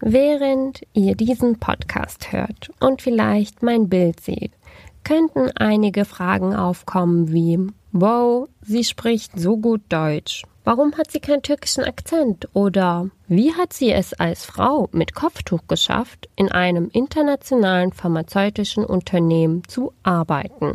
Während ihr diesen Podcast hört und vielleicht mein Bild seht, könnten einige Fragen aufkommen wie Wow, sie spricht so gut Deutsch. Warum hat sie keinen türkischen Akzent? Oder wie hat sie es als Frau mit Kopftuch geschafft, in einem internationalen pharmazeutischen Unternehmen zu arbeiten?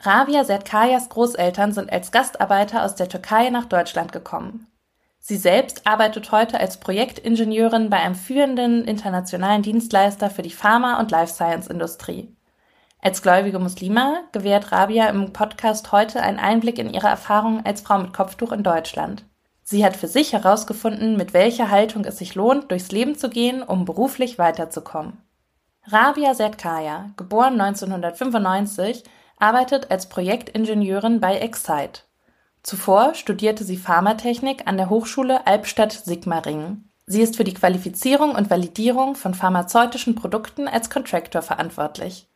Rabia Sertkayas Großeltern sind als Gastarbeiter aus der Türkei nach Deutschland gekommen. Sie selbst arbeitet heute als Projektingenieurin bei einem führenden internationalen Dienstleister für die Pharma- und Life Science-Industrie. Als gläubige Muslima gewährt Rabia im Podcast heute einen Einblick in ihre Erfahrungen als Frau mit Kopftuch in Deutschland. Sie hat für sich herausgefunden, mit welcher Haltung es sich lohnt, durchs Leben zu gehen, um beruflich weiterzukommen. Rabia Sertkaya, geboren 1995, arbeitet als Projektingenieurin bei Excite. Zuvor studierte sie Pharmatechnik an der Hochschule Albstadt-Sigmaringen. Sie ist für die Qualifizierung und Validierung von pharmazeutischen Produkten als Contractor verantwortlich.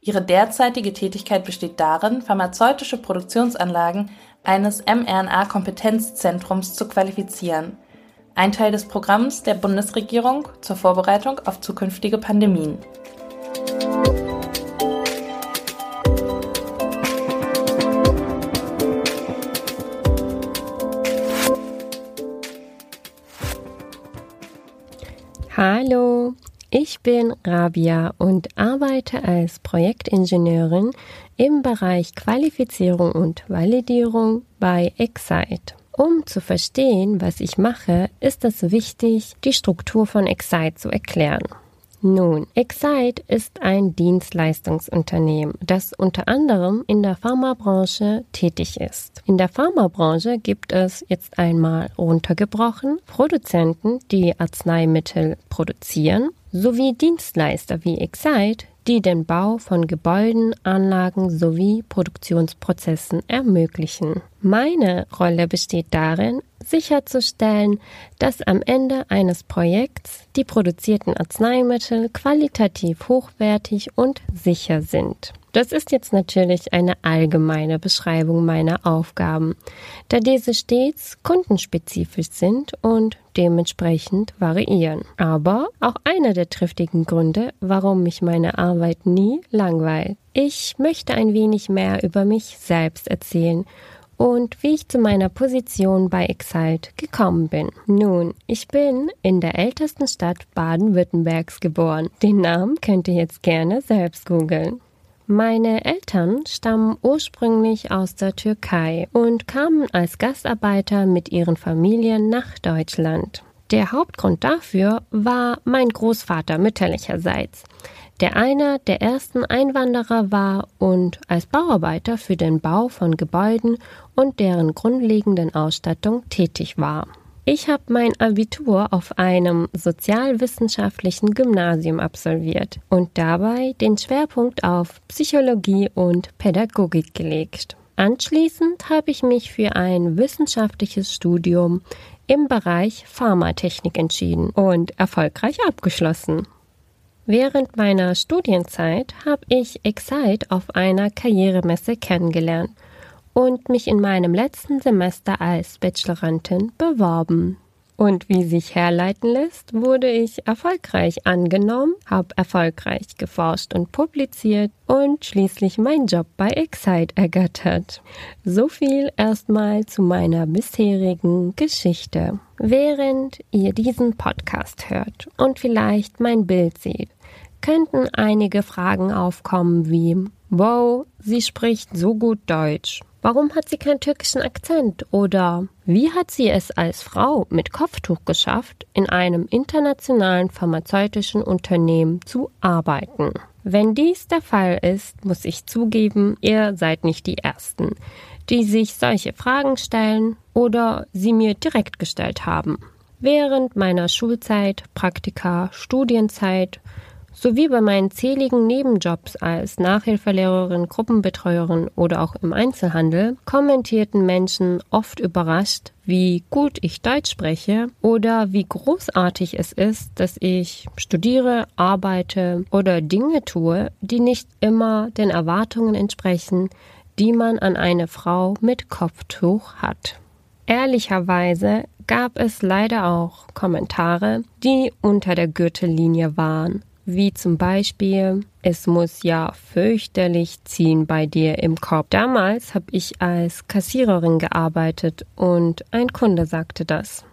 Ihre derzeitige Tätigkeit besteht darin, pharmazeutische Produktionsanlagen eines mRNA-Kompetenzzentrums zu qualifizieren, ein Teil des Programms der Bundesregierung zur Vorbereitung auf zukünftige Pandemien. Ich bin Rabia und arbeite als Projektingenieurin im Bereich Qualifizierung und Validierung bei Excite. Um zu verstehen, was ich mache, ist es wichtig, die Struktur von Excite zu erklären. Nun, Excite ist ein Dienstleistungsunternehmen, das unter anderem in der Pharmabranche tätig ist. In der Pharmabranche gibt es jetzt einmal runtergebrochen Produzenten, die Arzneimittel produzieren, sowie Dienstleister wie Excite, die den Bau von Gebäuden, Anlagen sowie Produktionsprozessen ermöglichen. Meine Rolle besteht darin, sicherzustellen, dass am Ende eines Projekts die produzierten Arzneimittel qualitativ hochwertig und sicher sind. Das ist jetzt natürlich eine allgemeine Beschreibung meiner Aufgaben, da diese stets kundenspezifisch sind und dementsprechend variieren. Aber auch einer der triftigen Gründe, warum mich meine Arbeit nie langweilt. Ich möchte ein wenig mehr über mich selbst erzählen und wie ich zu meiner Position bei Excite gekommen bin. Nun, ich bin in der ältesten Stadt Baden-Württembergs geboren. Den Namen könnt ihr jetzt gerne selbst googeln. Meine Eltern stammen ursprünglich aus der Türkei und kamen als Gastarbeiter mit ihren Familien nach Deutschland. Der Hauptgrund dafür war mein Großvater mütterlicherseits, der einer der ersten Einwanderer war und als Bauarbeiter für den Bau von Gebäuden und deren grundlegenden Ausstattung tätig war. Ich habe mein Abitur auf einem sozialwissenschaftlichen Gymnasium absolviert und dabei den Schwerpunkt auf Psychologie und Pädagogik gelegt. Anschließend habe ich mich für ein wissenschaftliches Studium im Bereich Pharmatechnik entschieden und erfolgreich abgeschlossen. Während meiner Studienzeit habe ich Excite auf einer Karrieremesse kennengelernt und mich in meinem letzten Semester als Bachelorantin beworben. Und wie sich herleiten lässt, wurde ich erfolgreich angenommen, habe erfolgreich geforscht und publiziert und schließlich meinen Job bei Excite ergattert. So viel erstmal zu meiner bisherigen Geschichte. Während ihr diesen Podcast hört und vielleicht mein Bild seht, könnten einige Fragen aufkommen wie Wow, sie spricht so gut Deutsch. Warum hat sie keinen türkischen Akzent? Oder wie hat sie es als Frau mit Kopftuch geschafft, in einem internationalen pharmazeutischen Unternehmen zu arbeiten? Wenn dies der Fall ist, muss ich zugeben, ihr seid nicht die Ersten, die sich solche Fragen stellen oder sie mir direkt gestellt haben. Während meiner Schulzeit, Praktika, Studienzeit sowie bei meinen zähligen Nebenjobs als Nachhilfelehrerin, Gruppenbetreuerin oder auch im Einzelhandel kommentierten Menschen oft überrascht, wie gut ich Deutsch spreche oder wie großartig es ist, dass ich studiere, arbeite oder Dinge tue, die nicht immer den Erwartungen entsprechen, die man an eine Frau mit Kopftuch hat. Ehrlicherweise gab es leider auch Kommentare, die unter der Gürtellinie waren, wie zum Beispiel, es muss ja fürchterlich ziehen bei dir im Kopf. Damals habe ich als Kassiererin gearbeitet und ein Kunde sagte das.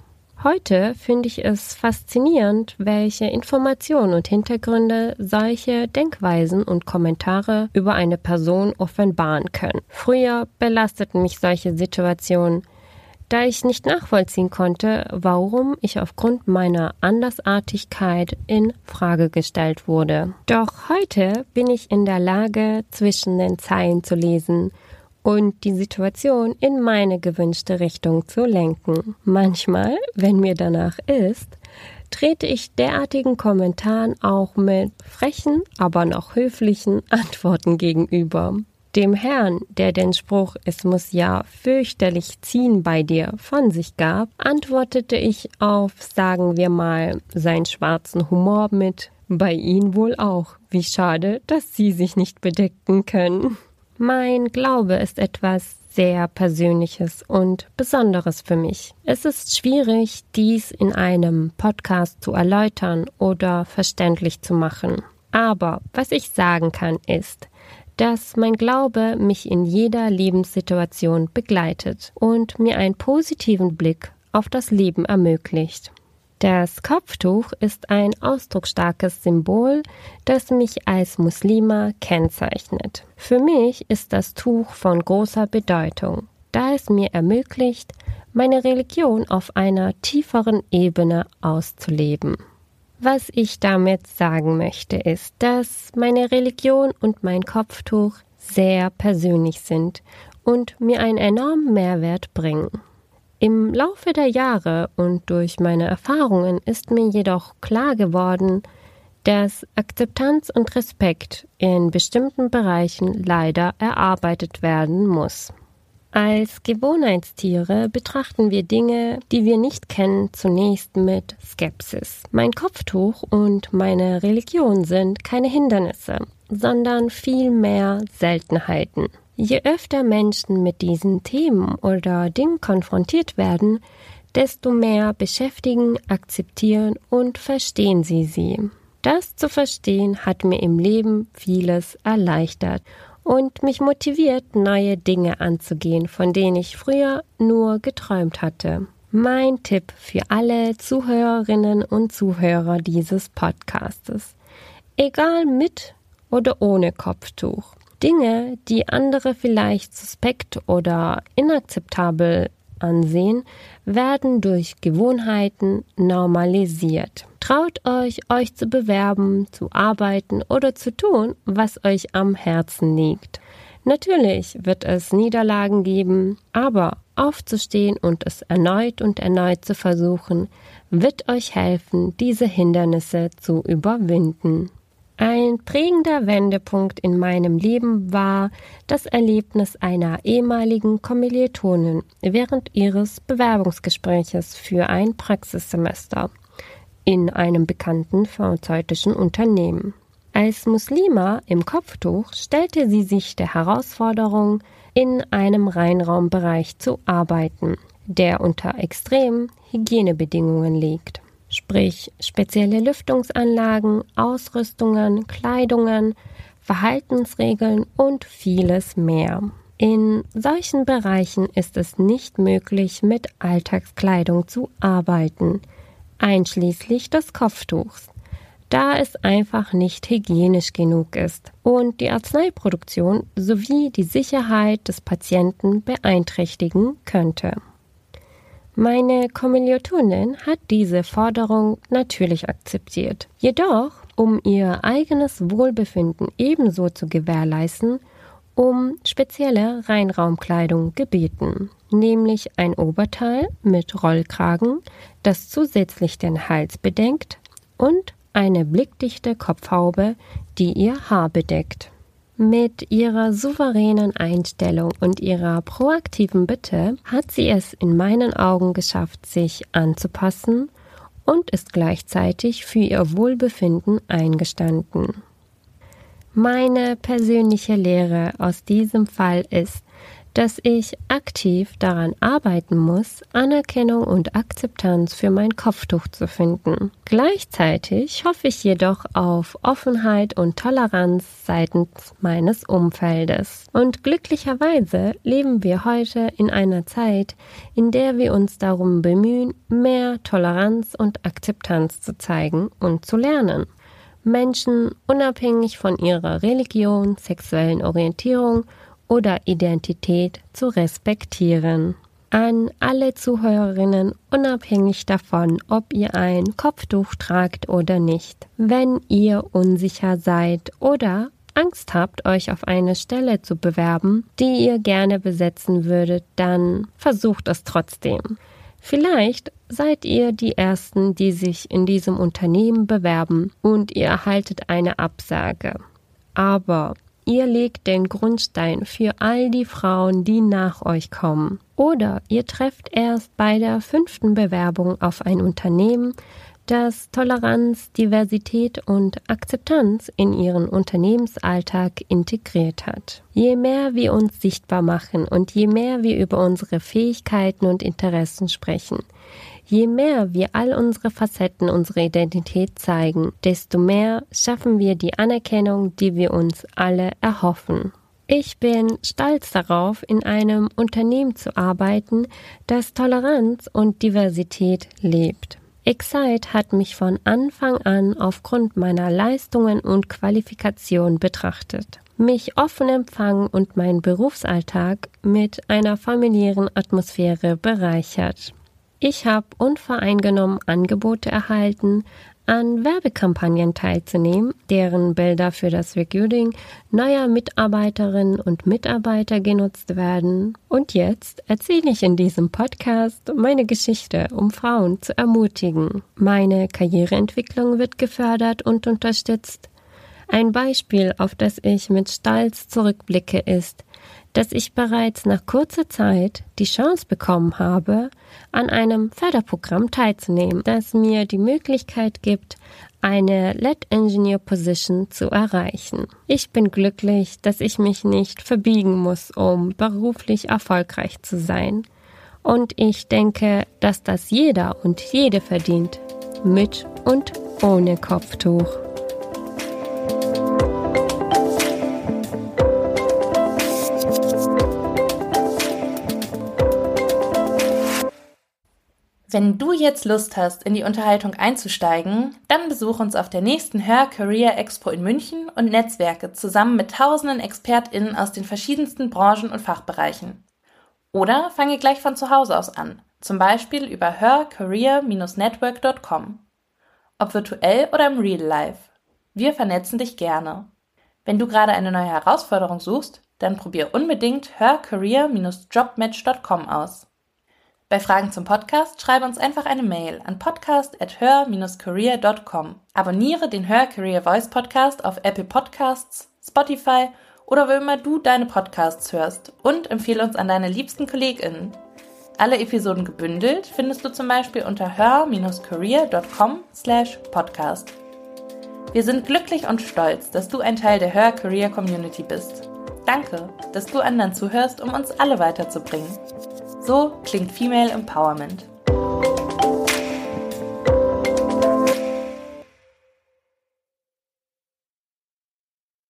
Heute finde ich es faszinierend, welche Informationen und Hintergründe solche Denkweisen und Kommentare über eine Person offenbaren können. Früher belasteten mich solche Situationen, da ich nicht nachvollziehen konnte, warum ich aufgrund meiner Andersartigkeit in Frage gestellt wurde. Doch heute bin ich in der Lage, zwischen den Zeilen zu lesen und die Situation in meine gewünschte Richtung zu lenken. Manchmal, wenn mir danach ist, trete ich derartigen Kommentaren auch mit frechen, aber noch höflichen Antworten gegenüber. Dem Herrn, der den Spruch Es muss ja fürchterlich ziehen bei dir von sich gab, antwortete ich auf, sagen wir mal, seinen schwarzen Humor mit Bei Ihnen wohl auch. Wie schade, dass Sie sich nicht bedecken können. Mein Glaube ist etwas sehr Persönliches und Besonderes für mich. Es ist schwierig, dies in einem Podcast zu erläutern oder verständlich zu machen. Aber was ich sagen kann ist, dass mein Glaube mich in jeder Lebenssituation begleitet und mir einen positiven Blick auf das Leben ermöglicht. Das Kopftuch ist ein ausdrucksstarkes Symbol, das mich als Muslima kennzeichnet. Für mich ist das Tuch von großer Bedeutung, da es mir ermöglicht, meine Religion auf einer tieferen Ebene auszuleben. Was ich damit sagen möchte, ist, dass meine Religion und mein Kopftuch sehr persönlich sind und mir einen enormen Mehrwert bringen. Im Laufe der Jahre und durch meine Erfahrungen ist mir jedoch klar geworden, dass Akzeptanz und Respekt in bestimmten Bereichen leider erarbeitet werden muss. Als Gewohnheitstiere betrachten wir Dinge, die wir nicht kennen, zunächst mit Skepsis. Mein Kopftuch und meine Religion sind keine Hindernisse, sondern vielmehr Seltenheiten. Je öfter Menschen mit diesen Themen oder Dingen konfrontiert werden, desto mehr beschäftigen, akzeptieren und verstehen sie sie. Das zu verstehen hat mir im Leben vieles erleichtert und mich motiviert, neue Dinge anzugehen, von denen ich früher nur geträumt hatte. Mein Tipp für alle Zuhörerinnen und Zuhörer dieses Podcastes. Egal mit oder ohne Kopftuch. Dinge, die andere vielleicht suspekt oder inakzeptabel ansehen, werden durch Gewohnheiten normalisiert. Traut euch, euch zu bewerben, zu arbeiten oder zu tun, was euch am Herzen liegt. Natürlich wird es Niederlagen geben, aber aufzustehen und es erneut und erneut zu versuchen, wird euch helfen, diese Hindernisse zu überwinden. Ein prägender Wendepunkt in meinem Leben war das Erlebnis einer ehemaligen Kommilitonin während ihres Bewerbungsgespräches für ein Praxissemester in einem bekannten pharmazeutischen Unternehmen. Als Muslima im Kopftuch stellte sie sich der Herausforderung, in einem Reinraumbereich zu arbeiten, der unter extremen Hygienebedingungen liegt sprich spezielle Lüftungsanlagen, Ausrüstungen, Kleidungen, Verhaltensregeln und vieles mehr. In solchen Bereichen ist es nicht möglich, mit Alltagskleidung zu arbeiten, einschließlich des Kopftuchs, da es einfach nicht hygienisch genug ist und die Arzneiproduktion sowie die Sicherheit des Patienten beeinträchtigen könnte. Meine Kommilitonin hat diese Forderung natürlich akzeptiert. Jedoch um ihr eigenes Wohlbefinden ebenso zu gewährleisten, um spezielle Reinraumkleidung gebeten, nämlich ein Oberteil mit Rollkragen, das zusätzlich den Hals bedeckt, und eine blickdichte Kopfhaube, die ihr Haar bedeckt. Mit ihrer souveränen Einstellung und ihrer proaktiven Bitte hat sie es in meinen Augen geschafft, sich anzupassen und ist gleichzeitig für ihr Wohlbefinden eingestanden. Meine persönliche Lehre aus diesem Fall ist, dass ich aktiv daran arbeiten muss, Anerkennung und Akzeptanz für mein Kopftuch zu finden. Gleichzeitig hoffe ich jedoch auf Offenheit und Toleranz seitens meines Umfeldes. Und glücklicherweise leben wir heute in einer Zeit, in der wir uns darum bemühen, mehr Toleranz und Akzeptanz zu zeigen und zu lernen. Menschen unabhängig von ihrer Religion, sexuellen Orientierung oder Identität zu respektieren. An alle Zuhörerinnen, unabhängig davon, ob ihr ein Kopftuch tragt oder nicht. Wenn ihr unsicher seid oder Angst habt, euch auf eine Stelle zu bewerben, die ihr gerne besetzen würdet, dann versucht es trotzdem. Vielleicht seid ihr die Ersten, die sich in diesem Unternehmen bewerben und ihr erhaltet eine Absage. Aber Ihr legt den Grundstein für all die Frauen, die nach euch kommen. Oder ihr trefft erst bei der fünften Bewerbung auf ein Unternehmen, das Toleranz, Diversität und Akzeptanz in ihren Unternehmensalltag integriert hat. Je mehr wir uns sichtbar machen und je mehr wir über unsere Fähigkeiten und Interessen sprechen, Je mehr wir all unsere Facetten unserer Identität zeigen, desto mehr schaffen wir die Anerkennung, die wir uns alle erhoffen. Ich bin stolz darauf, in einem Unternehmen zu arbeiten, das Toleranz und Diversität lebt. Excite hat mich von Anfang an aufgrund meiner Leistungen und Qualifikation betrachtet, mich offen empfangen und meinen Berufsalltag mit einer familiären Atmosphäre bereichert. Ich habe unvoreingenommen Angebote erhalten, an Werbekampagnen teilzunehmen, deren Bilder für das Recruiting neuer Mitarbeiterinnen und Mitarbeiter genutzt werden. Und jetzt erzähle ich in diesem Podcast meine Geschichte, um Frauen zu ermutigen. Meine Karriereentwicklung wird gefördert und unterstützt. Ein Beispiel, auf das ich mit Stolz zurückblicke, ist, dass ich bereits nach kurzer Zeit die Chance bekommen habe, an einem Förderprogramm teilzunehmen, das mir die Möglichkeit gibt, eine LED Engineer Position zu erreichen. Ich bin glücklich, dass ich mich nicht verbiegen muss, um beruflich erfolgreich zu sein. Und ich denke, dass das jeder und jede verdient, mit und ohne Kopftuch. Wenn du jetzt Lust hast, in die Unterhaltung einzusteigen, dann besuch uns auf der nächsten Hör Career Expo in München und Netzwerke zusammen mit tausenden ExpertInnen aus den verschiedensten Branchen und Fachbereichen. Oder fange gleich von zu Hause aus an, zum Beispiel über hörcareer-network.com. Ob virtuell oder im Real Life. Wir vernetzen dich gerne. Wenn du gerade eine neue Herausforderung suchst, dann probier unbedingt hörcareer-jobmatch.com aus. Bei Fragen zum Podcast schreibe uns einfach eine Mail an podcast@hör-career.com. Abonniere den Hör Career Voice Podcast auf Apple Podcasts, Spotify oder wo immer du deine Podcasts hörst und empfehle uns an deine liebsten KollegInnen. Alle Episoden gebündelt findest du zum Beispiel unter hör-career.com slash podcast. Wir sind glücklich und stolz, dass du ein Teil der Hör Career Community bist. Danke, dass du anderen zuhörst, um uns alle weiterzubringen. So klingt Female Empowerment.